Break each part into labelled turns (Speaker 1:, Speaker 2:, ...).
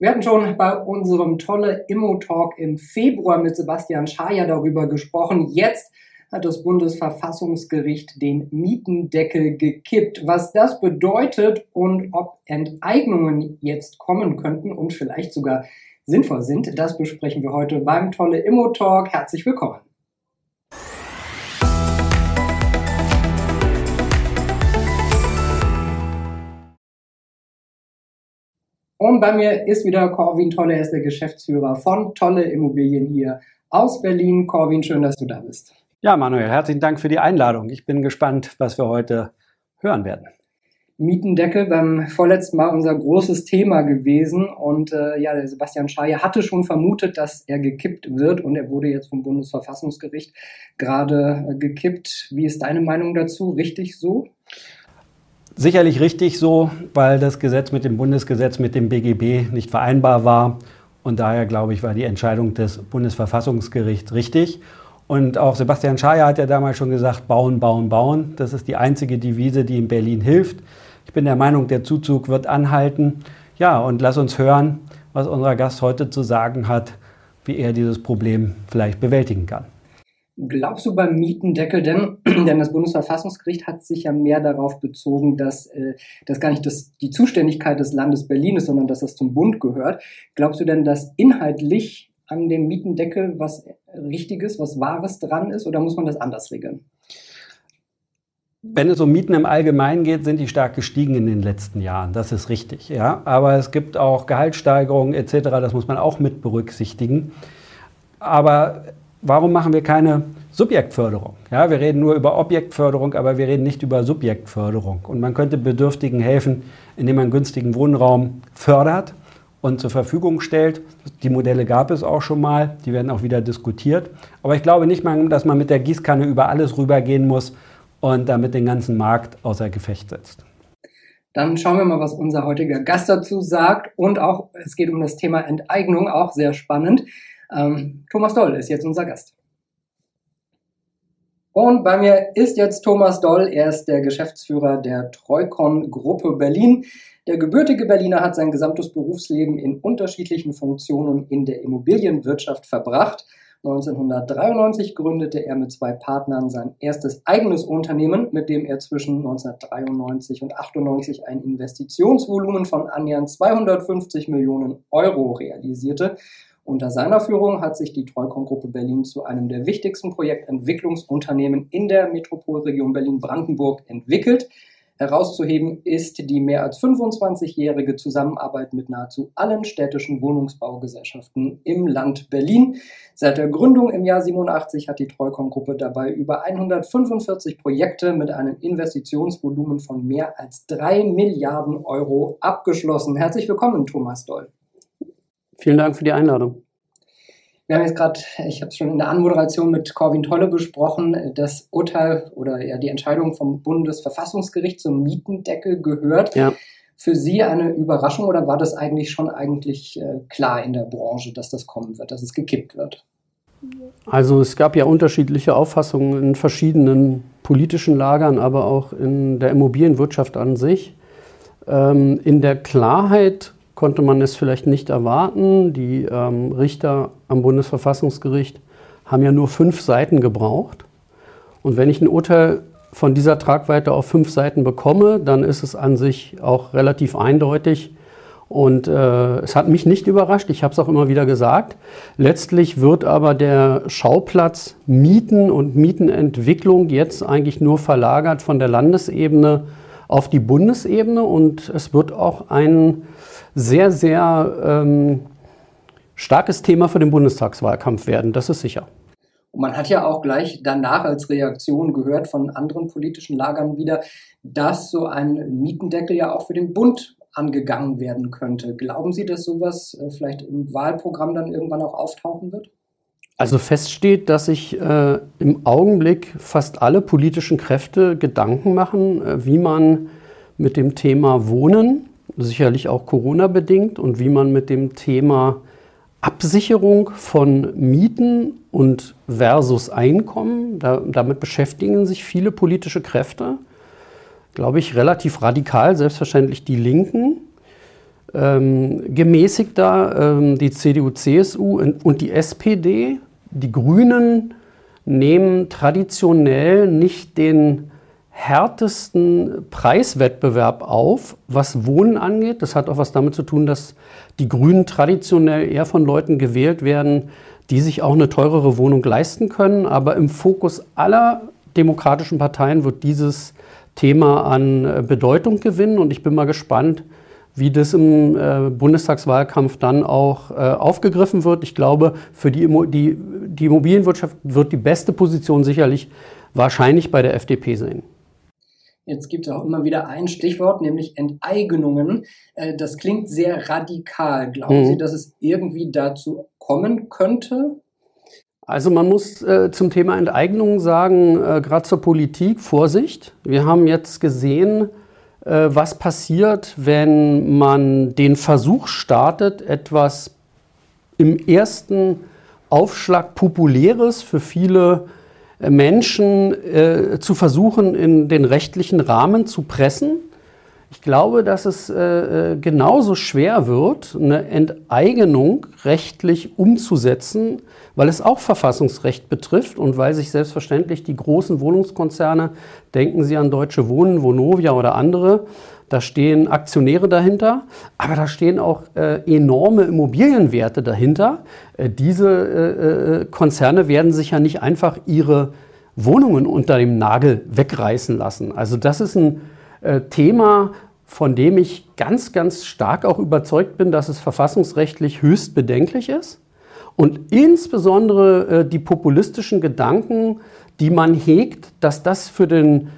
Speaker 1: Wir hatten schon bei unserem tolle Immo-Talk im Februar mit Sebastian Schaja darüber gesprochen. Jetzt hat das Bundesverfassungsgericht den Mietendeckel gekippt. Was das bedeutet und ob Enteignungen jetzt kommen könnten und vielleicht sogar sinnvoll sind, das besprechen wir heute beim tolle Immo-Talk. Herzlich willkommen. Und bei mir ist wieder Corwin Tolle, er ist der Geschäftsführer von Tolle Immobilien hier aus Berlin. Corwin, schön, dass du da bist.
Speaker 2: Ja, Manuel, herzlichen Dank für die Einladung. Ich bin gespannt, was wir heute hören werden.
Speaker 1: Mietendeckel beim vorletzten Mal unser großes Thema gewesen. Und äh, ja, der Sebastian Schaier hatte schon vermutet, dass er gekippt wird und er wurde jetzt vom Bundesverfassungsgericht gerade äh, gekippt. Wie ist deine Meinung dazu? Richtig so?
Speaker 2: Sicherlich richtig so, weil das Gesetz mit dem Bundesgesetz, mit dem BGB nicht vereinbar war. Und daher, glaube ich, war die Entscheidung des Bundesverfassungsgerichts richtig. Und auch Sebastian Schaja hat ja damals schon gesagt, bauen, bauen, bauen. Das ist die einzige Devise, die in Berlin hilft. Ich bin der Meinung, der Zuzug wird anhalten. Ja, und lass uns hören, was unser Gast heute zu sagen hat, wie er dieses Problem vielleicht bewältigen kann.
Speaker 1: Glaubst du beim Mietendeckel denn, denn das Bundesverfassungsgericht hat sich ja mehr darauf bezogen, dass äh, das gar nicht das, die Zuständigkeit des Landes Berlin ist, sondern dass das zum Bund gehört. Glaubst du denn, dass inhaltlich an dem Mietendeckel was Richtiges, was Wahres dran ist oder muss man das anders regeln?
Speaker 2: Wenn es um Mieten im Allgemeinen geht, sind die stark gestiegen in den letzten Jahren. Das ist richtig. Ja? Aber es gibt auch Gehaltssteigerungen etc. Das muss man auch mit berücksichtigen. Aber warum machen wir keine Subjektförderung? Ja, wir reden nur über Objektförderung, aber wir reden nicht über Subjektförderung. Und man könnte Bedürftigen helfen, indem man günstigen Wohnraum fördert und zur Verfügung stellt. Die Modelle gab es auch schon mal, die werden auch wieder diskutiert. Aber ich glaube nicht mal, dass man mit der Gießkanne über alles rübergehen muss und damit den ganzen Markt außer Gefecht setzt.
Speaker 1: Dann schauen wir mal, was unser heutiger Gast dazu sagt. Und auch, es geht um das Thema Enteignung, auch sehr spannend. Ähm, Thomas Doll ist jetzt unser Gast. Und bei mir ist jetzt Thomas Doll. Er ist der Geschäftsführer der Treukon Gruppe Berlin. Der gebürtige Berliner hat sein gesamtes Berufsleben in unterschiedlichen Funktionen in der Immobilienwirtschaft verbracht. 1993 gründete er mit zwei Partnern sein erstes eigenes Unternehmen, mit dem er zwischen 1993 und 98 ein Investitionsvolumen von annähernd 250 Millionen Euro realisierte unter seiner Führung hat sich die Treukon-Gruppe Berlin zu einem der wichtigsten Projektentwicklungsunternehmen in der Metropolregion Berlin-Brandenburg entwickelt. Herauszuheben ist die mehr als 25-jährige Zusammenarbeit mit nahezu allen städtischen Wohnungsbaugesellschaften im Land Berlin. Seit der Gründung im Jahr 87 hat die Treukon-Gruppe dabei über 145 Projekte mit einem Investitionsvolumen von mehr als drei Milliarden Euro abgeschlossen. Herzlich willkommen, Thomas Doll.
Speaker 2: Vielen Dank für die Einladung.
Speaker 1: Wir haben jetzt gerade, ich habe es schon in der Anmoderation mit Corwin Tolle besprochen, das Urteil oder ja die Entscheidung vom Bundesverfassungsgericht zum Mietendeckel gehört. Ja. Für Sie eine Überraschung oder war das eigentlich schon eigentlich äh, klar in der Branche, dass das kommen wird, dass es gekippt wird?
Speaker 3: Also es gab ja unterschiedliche Auffassungen in verschiedenen politischen Lagern, aber auch in der Immobilienwirtschaft an sich. Ähm, in der Klarheit konnte man es vielleicht nicht erwarten. Die ähm, Richter am Bundesverfassungsgericht haben ja nur fünf Seiten gebraucht. Und wenn ich ein Urteil von dieser Tragweite auf fünf Seiten bekomme, dann ist es an sich auch relativ eindeutig. Und äh, es hat mich nicht überrascht, ich habe es auch immer wieder gesagt. Letztlich wird aber der Schauplatz Mieten und Mietenentwicklung jetzt eigentlich nur verlagert von der Landesebene auf die Bundesebene und es wird auch ein sehr, sehr ähm, starkes Thema für den Bundestagswahlkampf werden, das ist sicher.
Speaker 1: Und man hat ja auch gleich danach als Reaktion gehört von anderen politischen Lagern wieder, dass so ein Mietendeckel ja auch für den Bund angegangen werden könnte. Glauben Sie, dass sowas äh, vielleicht im Wahlprogramm dann irgendwann auch auftauchen wird?
Speaker 3: Also feststeht, dass sich äh, im Augenblick fast alle politischen Kräfte Gedanken machen, äh, wie man mit dem Thema Wohnen sicherlich auch Corona-bedingt und wie man mit dem Thema Absicherung von Mieten und versus Einkommen, da, damit beschäftigen sich viele politische Kräfte, glaube ich, relativ radikal, selbstverständlich die Linken. ähm, gemäßigter. Ähm, die CDU, CSU und die SPD, die Grünen nehmen traditionell nicht den härtesten Preiswettbewerb auf, was Wohnen angeht. Das hat auch was damit zu tun, dass die Grünen traditionell eher von Leuten gewählt werden, die sich auch eine teurere Wohnung leisten können. Aber im Fokus aller demokratischen Parteien wird dieses Thema an äh, Bedeutung gewinnen. Und ich bin mal gespannt, wie das im äh, Bundestagswahlkampf dann auch äh, aufgegriffen wird. Ich glaube, für die, die, die Immobilienwirtschaft wird die beste Position sicherlich wahrscheinlich bei der FDP sein.
Speaker 1: Jetzt gibt es auch immer wieder ein Stichwort, nämlich Enteignungen. Äh, das klingt sehr radikal. Glauben mhm. Sie, dass es irgendwie dazu kommen könnte?
Speaker 3: Also man muss äh, zum Thema Enteignungen sagen, äh, gerade zur Politik, Vorsicht. Wir haben jetzt gesehen, äh, was passiert, wenn man den Versuch startet, etwas im ersten Aufschlag populäres für viele äh, Menschen äh, zu versuchen, in den rechtlichen Rahmen zu pressen. Ich glaube, dass es äh, äh, genauso schwer wird, eine Enteignung rechtlich umzusetzen, weil es auch Verfassungsrecht betrifft und weil sich selbstverständlich die großen Wohnungskonzerne, denken Sie an Deutsche Wohnen, Vonovia oder andere, da stehen Aktionäre dahinter, aber da stehen auch äh, enorme Immobilienwerte dahinter. Äh, diese äh, äh, Konzerne werden sich ja nicht einfach ihre Wohnungen unter dem Nagel wegreißen lassen. Also das ist ein äh, Thema, von dem ich ganz, ganz stark auch überzeugt bin, dass es verfassungsrechtlich höchst bedenklich ist. Und insbesondere äh, die populistischen Gedanken, die man hegt, dass das für den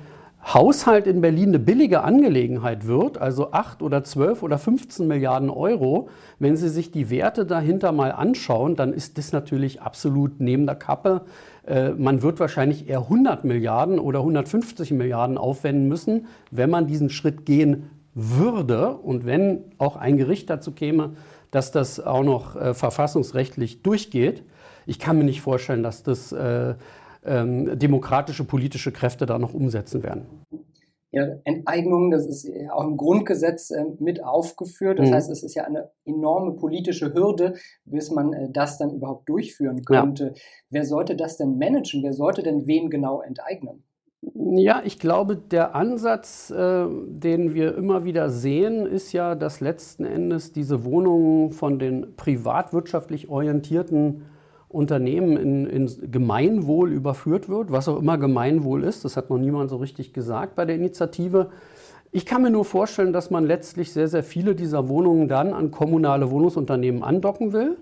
Speaker 3: Haushalt in Berlin eine billige Angelegenheit wird, also 8 oder 12 oder 15 Milliarden Euro, wenn Sie sich die Werte dahinter mal anschauen, dann ist das natürlich absolut neben der Kappe. Äh, man wird wahrscheinlich eher 100 Milliarden oder 150 Milliarden aufwenden müssen, wenn man diesen Schritt gehen würde und wenn auch ein Gericht dazu käme, dass das auch noch äh, verfassungsrechtlich durchgeht. Ich kann mir nicht vorstellen, dass das äh, ähm, demokratische politische Kräfte da noch umsetzen werden.
Speaker 1: Ja, Enteignung, das ist auch im Grundgesetz äh, mit aufgeführt. Das mhm. heißt, es ist ja eine enorme politische Hürde, bis man äh, das dann überhaupt durchführen könnte. Ja. Wer sollte das denn managen? Wer sollte denn wen genau enteignen?
Speaker 3: Ja, ich glaube, der Ansatz, äh, den wir immer wieder sehen, ist ja, dass letzten Endes diese Wohnungen von den privatwirtschaftlich orientierten Unternehmen in, in, Gemeinwohl überführt wird, was auch immer Gemeinwohl ist. Das hat noch niemand so richtig gesagt bei der Initiative. Ich kann mir nur vorstellen, dass man letztlich sehr, sehr viele dieser Wohnungen dann an kommunale Wohnungsunternehmen andocken will.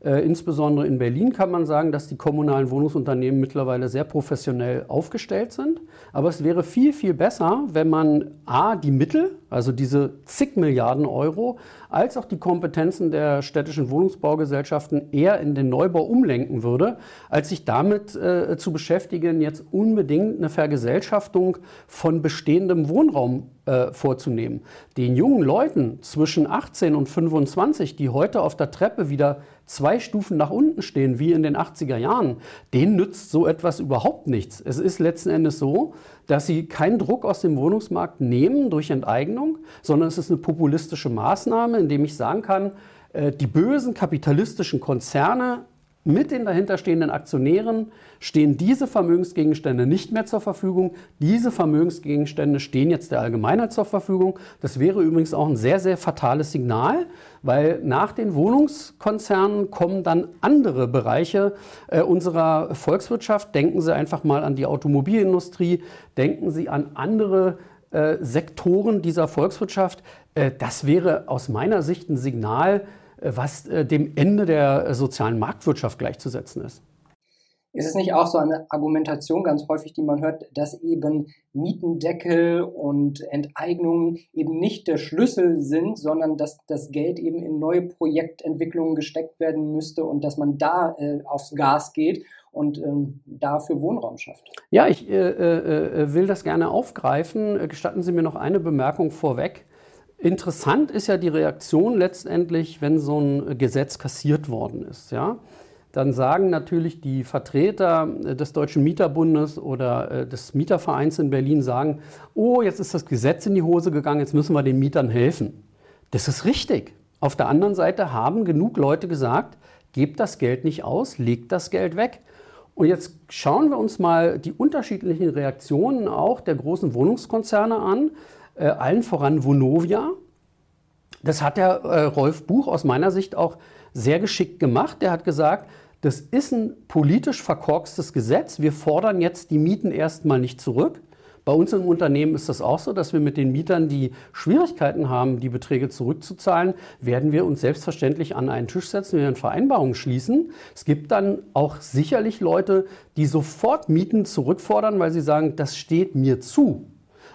Speaker 3: Äh, insbesondere in Berlin kann man sagen, dass die kommunalen Wohnungsunternehmen mittlerweile sehr professionell aufgestellt sind. Aber es wäre viel, viel besser, wenn man A, die Mittel, also diese zig Milliarden Euro, als auch die Kompetenzen der städtischen Wohnungsbaugesellschaften eher in den Neubau umlenken würde, als sich damit äh, zu beschäftigen, jetzt unbedingt eine Vergesellschaftung von bestehendem Wohnraum äh, vorzunehmen. Den jungen Leuten zwischen 18 und 25, die heute auf der Treppe wieder zwei Stufen nach unten stehen, wie in den 80er Jahren, denen nützt so etwas überhaupt nichts. Es ist letzten Endes so, dass sie keinen Druck aus dem Wohnungsmarkt nehmen durch Enteignung, sondern es ist eine populistische Maßnahme, indem ich sagen kann, äh, die bösen kapitalistischen Konzerne mit den dahinterstehenden Aktionären stehen diese Vermögensgegenstände nicht mehr zur Verfügung. Diese Vermögensgegenstände stehen jetzt der Allgemeinheit zur Verfügung. Das wäre übrigens auch ein sehr, sehr fatales Signal, weil nach den Wohnungskonzernen kommen dann andere Bereiche äh, unserer Volkswirtschaft. Denken Sie einfach mal an die Automobilindustrie, denken Sie an andere äh, Sektoren dieser Volkswirtschaft. Äh, das wäre aus meiner Sicht ein Signal, was äh, dem Ende der sozialen Marktwirtschaft gleichzusetzen ist.
Speaker 1: Ist es nicht auch so eine Argumentation ganz häufig, die man hört, dass eben Mietendeckel und Enteignungen eben nicht der Schlüssel sind, sondern dass das Geld eben in neue Projektentwicklungen gesteckt werden müsste und dass man da äh, aufs Gas geht und ähm, dafür Wohnraum schafft?
Speaker 3: Ja, ich äh, äh, will das gerne aufgreifen. Gestatten Sie mir noch eine Bemerkung vorweg. Interessant ist ja die Reaktion letztendlich, wenn so ein Gesetz kassiert worden ist. Ja? Dann sagen natürlich die Vertreter des Deutschen Mieterbundes oder äh, des Mietervereins in Berlin, sagen, oh, jetzt ist das Gesetz in die Hose gegangen, jetzt müssen wir den Mietern helfen. Das ist richtig. Auf der anderen Seite haben genug Leute gesagt, gebt das Geld nicht aus, legt das Geld weg. Und jetzt schauen wir uns mal die unterschiedlichen Reaktionen auch der großen Wohnungskonzerne an, äh, allen voran Vonovia. Das hat der äh, Rolf Buch aus meiner Sicht auch sehr geschickt gemacht. Der hat gesagt, das ist ein politisch verkorkstes Gesetz. Wir fordern jetzt die Mieten erstmal nicht zurück. Bei uns im Unternehmen ist das auch so, dass wir mit den Mietern, die Schwierigkeiten haben, die Beträge zurückzuzahlen, werden wir uns selbstverständlich an einen Tisch setzen, wir werden Vereinbarungen schließen. Es gibt dann auch sicherlich Leute, die sofort Mieten zurückfordern, weil sie sagen, das steht mir zu.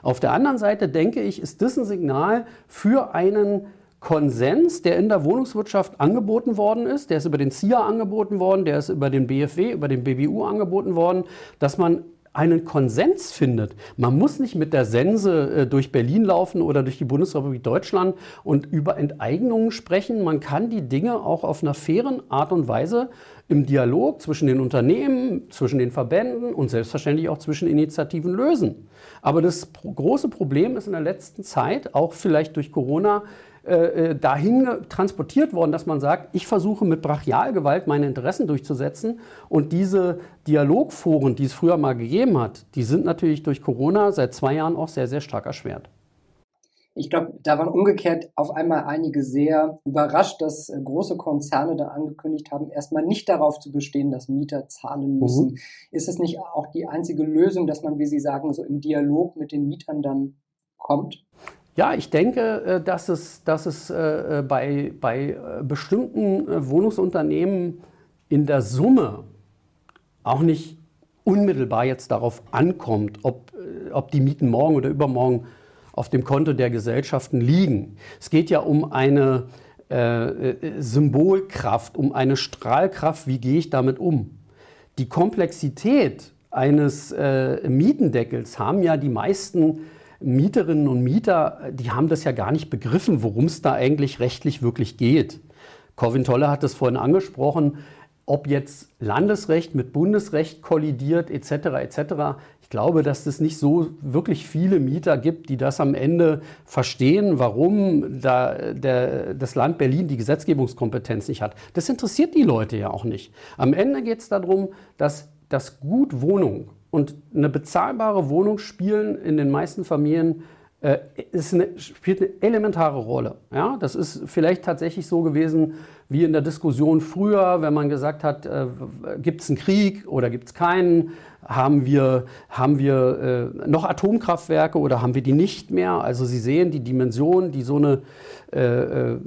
Speaker 3: Auf der anderen Seite denke ich, ist das ein Signal für einen Konsens, der in der Wohnungswirtschaft angeboten worden ist, der ist über den CIA angeboten worden, der ist über den BFW, über den BBU angeboten worden, dass man einen Konsens findet. Man muss nicht mit der Sense äh, durch Berlin laufen oder durch die Bundesrepublik Deutschland und über Enteignungen sprechen. Man kann die Dinge auch auf einer fairen Art und Weise im Dialog zwischen den Unternehmen, zwischen den Verbänden und selbstverständlich auch zwischen Initiativen lösen. Aber das große Problem ist in der letzten Zeit, auch vielleicht durch Corona, äh, äh, dahin transportiert worden, dass man sagt, ich versuche mit Brachialgewalt meine Interessen durchzusetzen. Und diese Dialogforen, die es früher mal gegeben hat, die sind natürlich durch Corona seit zwei Jahren auch sehr, sehr stark erschwert.
Speaker 1: Ich glaube, da waren umgekehrt auf einmal einige sehr überrascht, dass äh, große Konzerne dann angekündigt haben, erstmal nicht darauf zu bestehen, dass Mieter zahlen müssen. Mhm. Ist es nicht auch die einzige Lösung, dass man, wie Sie sagen, so im Dialog mit den Mietern dann kommt?
Speaker 3: Ja, ich denke, äh, dass es, dass es äh, äh, bei, bei bestimmten Wohnungsunternehmen in der Summe auch nicht unmittelbar jetzt darauf ankommt, ob, ob die Mieten morgen oder übermorgen auf dem Konto der Gesellschaften liegen. Es geht ja um eine äh, Symbolkraft, um eine Strahlkraft, wie gehe ich damit um. Die Komplexität eines äh, Mietendeckels haben ja die meisten Mieterinnen und Mieter, die haben das ja gar nicht begriffen, worum es da eigentlich rechtlich wirklich geht. Corvin Tolle hat es vorhin angesprochen, ob jetzt Landesrecht mit Bundesrecht kollidiert etc. etc. Ich glaube, dass es nicht so wirklich viele Mieter gibt, die das am Ende verstehen, warum da der, das Land Berlin die Gesetzgebungskompetenz nicht hat. Das interessiert die Leute ja auch nicht. Am Ende geht es darum, dass das Gut Wohnung und eine bezahlbare Wohnung spielen in den meisten Familien äh, eine, spielt eine elementare Rolle. Ja? Das ist vielleicht tatsächlich so gewesen wie in der Diskussion früher, wenn man gesagt hat, äh, gibt es einen Krieg oder gibt es keinen? Haben wir, haben wir äh, noch Atomkraftwerke oder haben wir die nicht mehr? Also Sie sehen die Dimension, die so eine äh, äh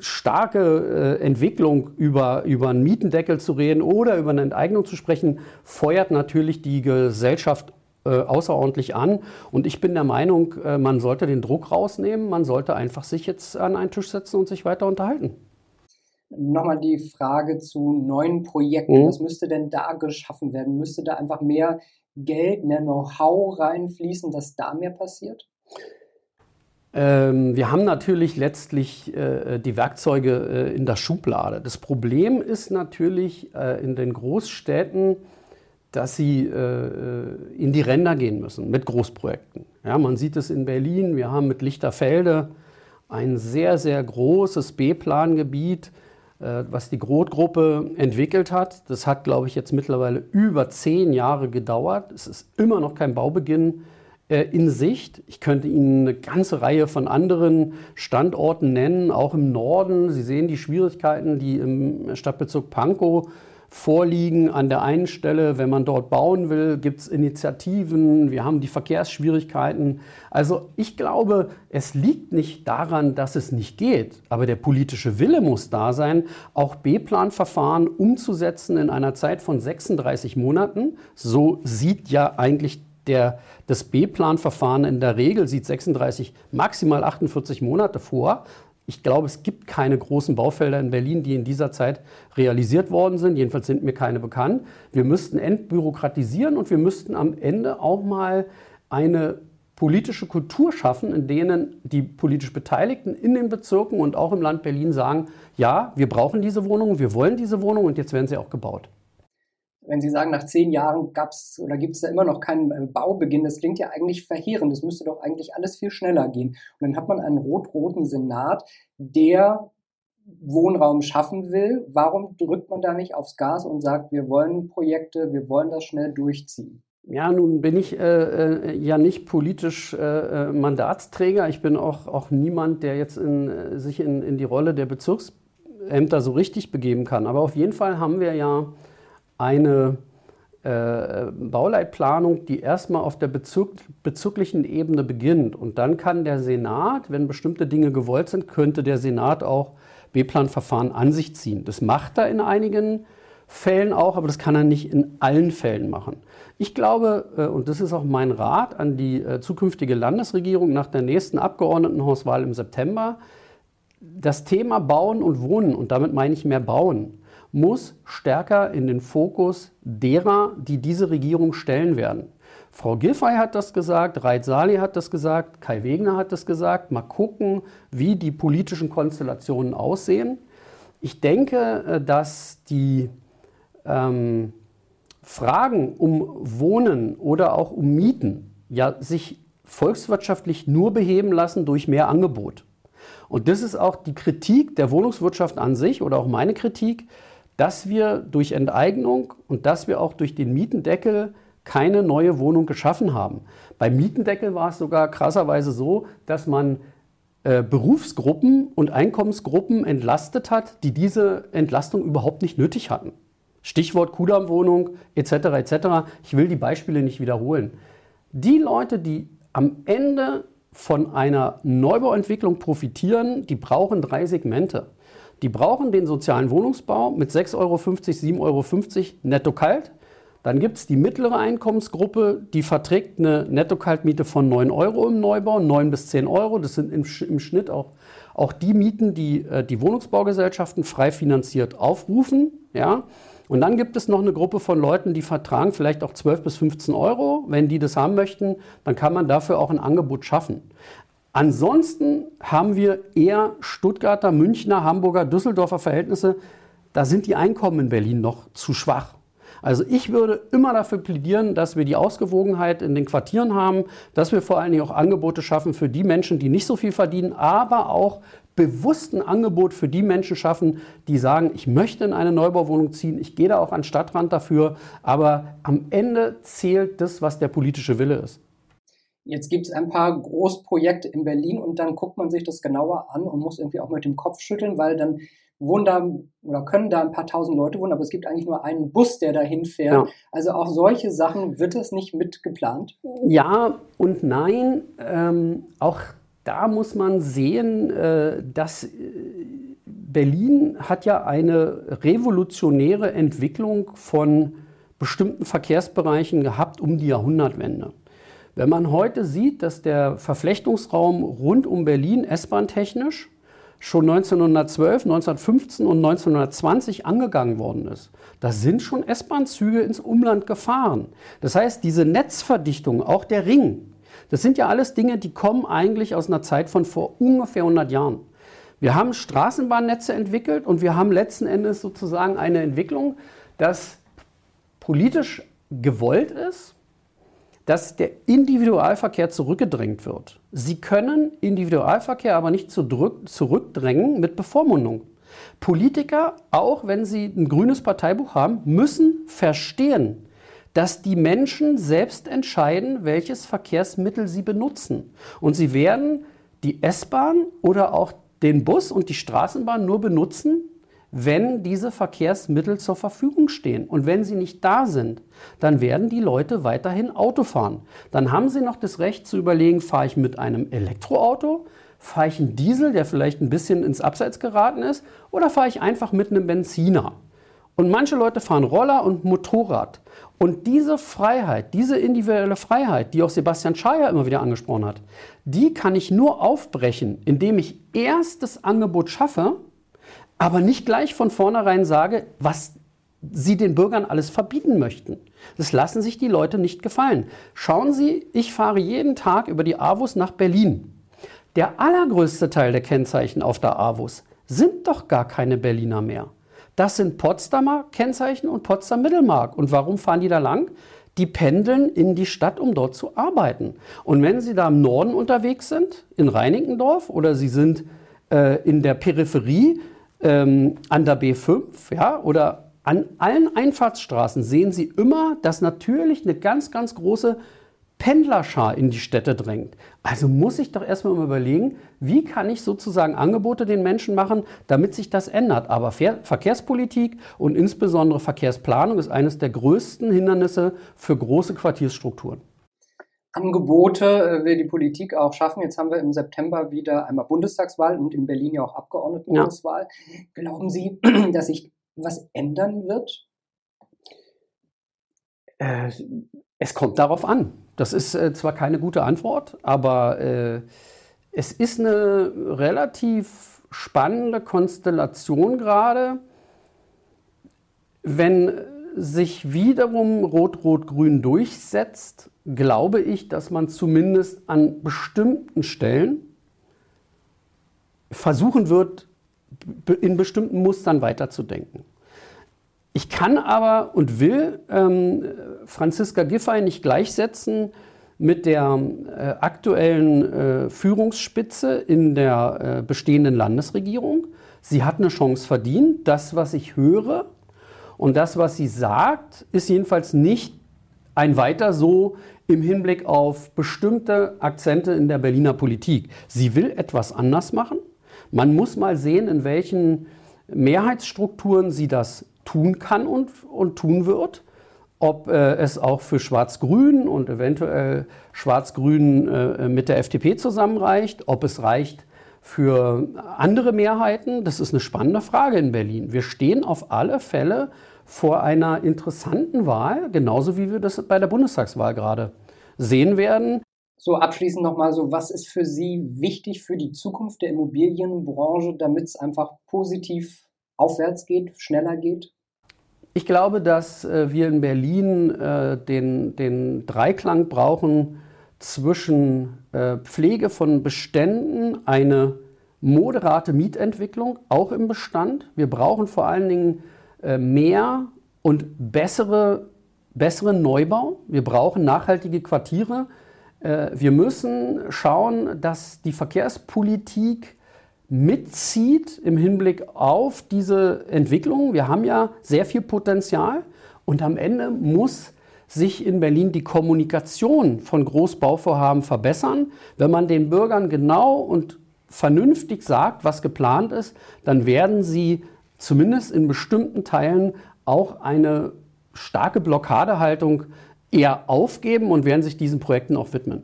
Speaker 3: starke äh, Entwicklung über, über einen Mietendeckel zu reden oder über eine Enteignung zu sprechen, feuert natürlich die Gesellschaft äh, außerordentlich an. Und ich bin der Meinung, äh, man sollte den Druck rausnehmen, man sollte einfach sich jetzt an einen Tisch setzen und sich weiter unterhalten.
Speaker 1: Nochmal die Frage zu neuen Projekten. Mhm. Was müsste denn da geschaffen werden? Müsste da einfach mehr Geld, mehr Know-how reinfließen, dass da mehr passiert?
Speaker 3: Ähm, wir haben natürlich letztlich äh, die Werkzeuge äh, in der Schublade. Das Problem ist natürlich äh, in den Großstädten, dass sie in die Ränder gehen müssen mit Großprojekten. Ja, man sieht es in Berlin. Wir haben mit Lichterfelde ein sehr, sehr großes B-Plan-Gebiet, was die Groth-Gruppe entwickelt hat. Das hat, glaube ich, jetzt mittlerweile über zehn Jahre gedauert. Es ist immer noch kein Baubeginn in Sicht. Ich könnte Ihnen eine ganze Reihe von anderen Standorten nennen, auch im Norden. Sie sehen die Schwierigkeiten, die im Stadtbezirk Pankow vorliegen. An der einen Stelle, wenn man dort bauen will, gibt es Initiativen. Wir haben die Verkehrsschwierigkeiten. Also ich glaube, es liegt nicht daran, dass es nicht geht. Aber der politische Wille muss da sein, auch B-Plan-Verfahren umzusetzen in einer Zeit von 36 Monaten. So sieht ja eigentlich der, das B-Plan-Verfahren in der Regel sieht 36, maximal 48 Monate vor. Ich glaube, es gibt keine großen Baufelder in Berlin, die in dieser Zeit realisiert worden sind. Jedenfalls sind mir keine bekannt. Wir müssten entbürokratisieren und wir müssten am Ende auch mal eine politische Kultur schaffen, in denen die politisch Beteiligten in den Bezirken und auch im Land Berlin sagen, ja, wir brauchen diese Wohnungen, wir wollen diese Wohnungen und jetzt werden sie auch gebaut.
Speaker 1: Wenn Sie sagen, nach zehn Jahren gab es oder gibt es da immer noch keinen äh, Baubeginn, das klingt ja eigentlich verheerend. Das müsste doch eigentlich alles viel schneller gehen. Und dann hat man einen rot-roten Senat, der Wohnraum schaffen will. Warum drückt man da nicht aufs Gas und sagt, wir wollen Projekte, wir wollen das schnell durchziehen?
Speaker 3: Ja, nun bin ich äh, äh ja nicht politisch äh, äh, Mandatsträger. Ich bin auch, auch niemand, der jetzt in, sich in, in die Rolle der Bezirksämter so richtig begeben kann. Aber auf jeden Fall haben wir ja eine äh, Bauleitplanung, die erstmal auf der Bezug, bezüglichen Ebene beginnt. Und dann kann der Senat, wenn bestimmte Dinge gewollt sind, könnte der Senat auch B-Plan-Verfahren an sich ziehen. Das macht er in einigen Fällen auch, aber das kann er nicht in allen Fällen machen. Ich glaube, äh, und das ist auch mein Rat an die äh, zukünftige Landesregierung nach der nächsten Abgeordnetenhauswahl im September, das Thema Bauen und Wohnen, und damit meine ich mehr Bauen, muss stärker in den Fokus derer, die diese Regierung stellen werden. Frau Giffey hat das gesagt, Reit Sali hat das gesagt, Kai Wegner hat das gesagt. Mal gucken, wie die politischen Konstellationen aussehen. Ich denke, äh, dass die ähm, Fragen um Wohnen oder auch um Mieten ja sich volkswirtschaftlich nur beheben lassen durch mehr Angebot. Und das ist auch die Kritik der Wohnungswirtschaft an sich oder auch meine Kritik, dass wir durch Enteignung und dass wir auch durch den Mietendeckel keine neue Wohnung geschaffen haben. Beim Mietendeckel war es sogar krasserweise so, dass man äh, Berufsgruppen und Einkommensgruppen entlastet hat, die diese Entlastung überhaupt nicht nötig hatten. Stichwort Kudammwohnung etc. etc. Ich will die Beispiele nicht wiederholen. Die Leute, die am Ende von einer Neubauentwicklung profitieren, die brauchen drei Segmente. Die brauchen den sozialen Wohnungsbau mit 6,50 Euro, 7,50 Euro netto kalt. Dann gibt es die mittlere Einkommensgruppe, die verträgt eine Netto-Kaltmiete von 9 Euro im Neubau, 9 bis 10 Euro. Das sind im, im Schnitt auch, auch die Mieten, die äh, die Wohnungsbaugesellschaften frei finanziert aufrufen. Ja? Und dann gibt es noch eine Gruppe von Leuten, die vertragen vielleicht auch 12 bis 15 Euro. Wenn die das haben möchten, dann kann man dafür auch ein Angebot schaffen. Ansonsten haben wir eher Stuttgarter, Münchner, Hamburger, Düsseldorfer Verhältnisse. Da sind die Einkommen in Berlin noch zu schwach. Also ich würde immer dafür plädieren, dass wir die Ausgewogenheit in den Quartieren haben, dass wir vor allen Dingen auch Angebote schaffen für die Menschen, die nicht so viel verdienen, aber auch bewusst ein Angebot für die Menschen schaffen, die sagen, ich möchte in eine Neubauwohnung ziehen, ich gehe da auch an den Stadtrand dafür, aber am Ende zählt das, was der politische Wille ist.
Speaker 1: Jetzt gibt es ein paar Großprojekte in Berlin und dann guckt man sich das genauer an und muss irgendwie auch mit dem Kopf schütteln, weil dann wohnen da oder können da ein paar tausend Leute wohnen, aber es gibt eigentlich nur einen Bus, der dahin fährt. Ja. Also auch solche Sachen wird es nicht mitgeplant?
Speaker 3: Ja und nein. Ähm, auch da muss man sehen, äh, dass äh, Berlin hat ja eine revolutionäre Entwicklung von bestimmten Verkehrsbereichen gehabt um die Jahrhundertwende. Wenn man heute sieht, dass der Verflechtungsraum rund um Berlin S-Bahn technisch schon 1912, 1915 und 1920 angegangen worden ist. Da sind schon S-Bahn-Züge ins Umland gefahren. Das heißt, diese Netzverdichtung, auch der Ring, das sind ja alles Dinge, die kommen eigentlich aus einer Zeit von vor ungefähr 100 Jahren. Wir haben Straßenbahnnetze entwickelt und wir haben letzten Endes sozusagen eine Entwicklung, dass politisch gewollt ist, dass der Individualverkehr zurückgedrängt wird. Sie können Individualverkehr aber nicht zurückdrängen mit Bevormundung. Politiker, auch wenn sie ein grünes Parteibuch haben, müssen verstehen, dass die Menschen selbst entscheiden, welches Verkehrsmittel sie benutzen. Und sie werden die S-Bahn oder auch den Bus und die Straßenbahn nur benutzen, wenn diese Verkehrsmittel zur Verfügung stehen. Und wenn sie nicht da sind, dann werden die Leute weiterhin Auto fahren. Dann haben sie noch das Recht zu überlegen, fahre ich mit einem Elektroauto, fahre ich einen Diesel, der vielleicht ein bisschen ins Abseits geraten ist, oder fahre ich einfach mit einem Benziner. Und manche Leute fahren Roller und Motorrad. Und diese Freiheit, diese individuelle Freiheit, die auch Sebastian Schayer immer wieder angesprochen hat, die kann ich nur aufbrechen, indem ich erst das Angebot schaffe, aber nicht gleich von vornherein sage, was sie den Bürgern alles verbieten möchten. Das lassen sich die Leute nicht gefallen. Schauen Sie, ich fahre jeden Tag über die AWUS nach Berlin. Der allergrößte Teil der Kennzeichen auf der AWUS sind doch gar keine Berliner mehr. Das sind Potsdamer Kennzeichen und Potsdam Mittelmark. Und warum fahren die da lang? Die pendeln in die Stadt, um dort zu arbeiten. Und wenn sie da im Norden unterwegs sind, in Reinickendorf, oder sie sind äh, in der Peripherie ähm, an der B5, ja, oder an allen Einfahrtsstraßen sehen Sie immer, dass natürlich eine ganz, ganz große Pendlerschar in die Städte drängt. Also muss ich doch erstmal überlegen, wie kann ich sozusagen Angebote den Menschen machen, damit sich das ändert. Aber Verkehrspolitik und insbesondere Verkehrsplanung ist eines der größten Hindernisse für große Quartiersstrukturen.
Speaker 1: Angebote äh, will die Politik auch schaffen. Jetzt haben wir im September wieder einmal Bundestagswahl und in Berlin ja auch Abgeordnetenhauswahl. Ja. Glauben Sie, dass sich was ändern wird?
Speaker 3: Äh, es kommt darauf an. Das ist äh, zwar keine gute Antwort, aber äh, es ist eine relativ spannende Konstellation gerade, wenn sich wiederum Rot-Rot-Grün durchsetzt, glaube ich, dass man zumindest an bestimmten Stellen versuchen wird, in bestimmten Mustern weiterzudenken. Ich kann aber und will ähm, Franziska Giffey nicht gleichsetzen mit der äh, aktuellen äh, Führungsspitze in der äh, bestehenden Landesregierung. Sie hat eine Chance verdient. Das, was ich höre und das, was sie sagt, ist jedenfalls nicht ein weiter so im Hinblick auf bestimmte Akzente in der Berliner Politik. Sie will etwas anders machen. Man muss mal sehen, in welchen Mehrheitsstrukturen sie das tun kann und, und tun wird. Ob äh, es auch für Schwarz-Grün und eventuell Schwarz-Grün äh, mit der FDP zusammenreicht, ob es reicht für andere Mehrheiten, das ist eine spannende Frage in Berlin. Wir stehen auf alle Fälle vor einer interessanten Wahl, genauso wie wir das bei der Bundestagswahl gerade sehen werden.
Speaker 1: So abschließend nochmal so, was ist für Sie wichtig für die Zukunft der Immobilienbranche, damit es einfach positiv aufwärts geht, schneller geht?
Speaker 3: Ich glaube, dass äh, wir in Berlin äh, den, den Dreiklang brauchen zwischen äh, Pflege von Beständen, eine moderate Mietentwicklung, auch im Bestand. Wir brauchen vor allen Dingen mehr und bessere, besseren Neubau. Wir brauchen nachhaltige Quartiere. Äh, wir müssen schauen, dass die Verkehrspolitik mitzieht im Hinblick auf diese Entwicklung. Wir haben ja sehr viel Potenzial und am Ende muss sich in Berlin die Kommunikation von Großbauvorhaben verbessern. Wenn man den Bürgern genau und vernünftig sagt, was geplant ist, dann werden sie zumindest in bestimmten Teilen auch eine starke Blockadehaltung eher aufgeben und werden sich diesen Projekten auch widmen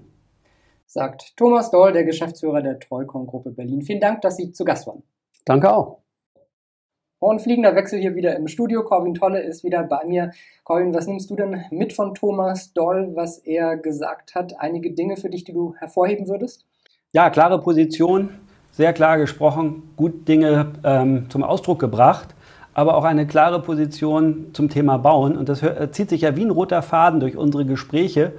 Speaker 1: sagt Thomas Doll, der Geschäftsführer der Treukon-Gruppe Berlin. Vielen Dank, dass Sie zu Gast waren.
Speaker 3: Danke auch.
Speaker 1: Und fliegender Wechsel hier wieder im Studio. Corwin Tolle ist wieder bei mir. Corwin, was nimmst du denn mit von Thomas Doll, was er gesagt hat? Einige Dinge für dich, die du hervorheben würdest?
Speaker 2: Ja, klare Position, sehr klar gesprochen, gut Dinge ähm, zum Ausdruck gebracht, aber auch eine klare Position zum Thema Bauen. Und das zieht sich ja wie ein roter Faden durch unsere Gespräche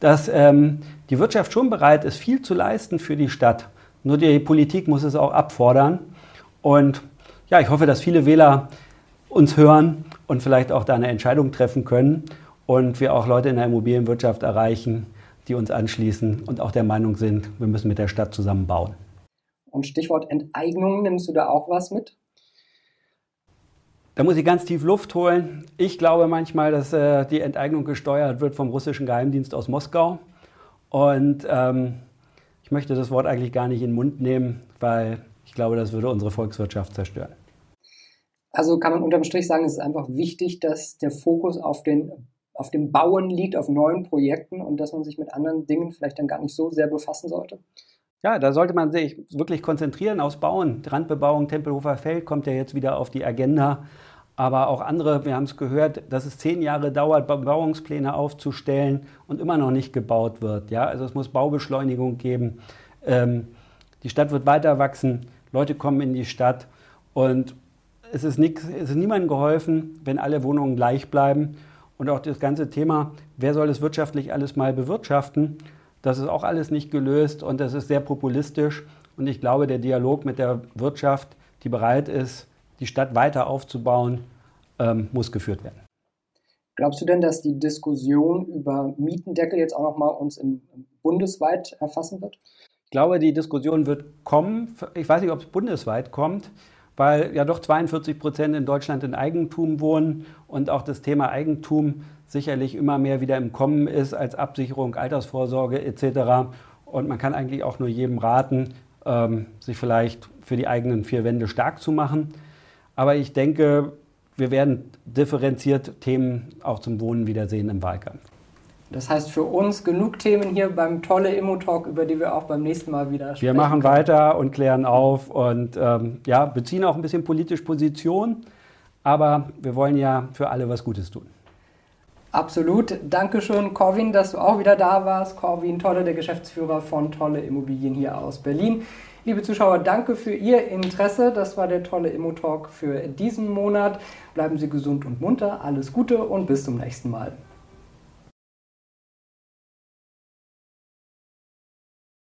Speaker 2: dass ähm, die Wirtschaft schon bereit ist, viel zu leisten für die Stadt. Nur die Politik muss es auch abfordern. Und ja, ich hoffe, dass viele Wähler uns hören und vielleicht auch da eine Entscheidung treffen können und wir auch Leute in der Immobilienwirtschaft erreichen, die uns anschließen und auch der Meinung sind, wir müssen mit der Stadt zusammen bauen.
Speaker 1: Und Stichwort Enteignung, nimmst du da auch was mit?
Speaker 2: Da muss ich ganz tief Luft holen. Ich glaube manchmal, dass äh, die Enteignung gesteuert wird vom russischen Geheimdienst aus Moskau. Und ähm, ich möchte das Wort eigentlich gar nicht in den Mund nehmen, weil ich glaube, das würde unsere Volkswirtschaft zerstören.
Speaker 1: Also kann man unterm Strich sagen, es ist einfach wichtig, dass der Fokus auf, den, auf dem Bauen liegt, auf neuen Projekten und dass man sich mit anderen Dingen vielleicht dann gar nicht so sehr befassen sollte.
Speaker 2: Ja, da sollte man sich wirklich konzentrieren aufs Bauen. Randbebauung Tempelhofer Feld kommt ja jetzt wieder auf die Agenda aber auch andere, wir haben es gehört, dass es zehn Jahre dauert, Bebauungspläne aufzustellen und immer noch nicht gebaut wird. Ja? Also es muss Baubeschleunigung geben. Ähm, die Stadt wird weiter wachsen, Leute kommen in die Stadt und es ist, nix, es ist niemandem geholfen, wenn alle Wohnungen gleich bleiben. Und auch das ganze Thema, wer soll es wirtschaftlich alles mal bewirtschaften, das ist auch alles nicht gelöst und das ist sehr populistisch. Und ich glaube, der Dialog mit der Wirtschaft, die bereit ist, die Stadt weiter aufzubauen, ähm, muss geführt werden.
Speaker 1: Glaubst du denn, dass die Diskussion über Mietendeckel jetzt auch nochmal uns im, bundesweit erfassen wird?
Speaker 2: Ich glaube, die Diskussion wird kommen. Ich weiß nicht, ob es bundesweit kommt, weil ja doch 42 Prozent in Deutschland in Eigentum wohnen und auch das Thema Eigentum sicherlich immer mehr wieder im Kommen ist als Absicherung, Altersvorsorge etc. Und man kann eigentlich auch nur jedem raten, ähm, sich vielleicht für die eigenen vier Wände stark zu machen. Aber ich denke, wir werden differenziert Themen auch zum Wohnen wiedersehen im Wahlkampf.
Speaker 1: Das heißt für uns genug Themen hier beim tolle Immo-Talk, über die wir auch beim nächsten Mal wieder
Speaker 2: sprechen. Wir machen können. weiter und klären auf und ähm, ja, beziehen auch ein bisschen politisch Position, aber wir wollen ja für alle was Gutes tun.
Speaker 1: Absolut. Dankeschön, Corwin, dass du auch wieder da warst. Corwin Tolle, der Geschäftsführer von Tolle Immobilien hier aus Berlin. Liebe Zuschauer, danke für Ihr Interesse. Das war der tolle Immo-Talk für diesen Monat. Bleiben Sie gesund und munter. Alles Gute und bis zum nächsten Mal.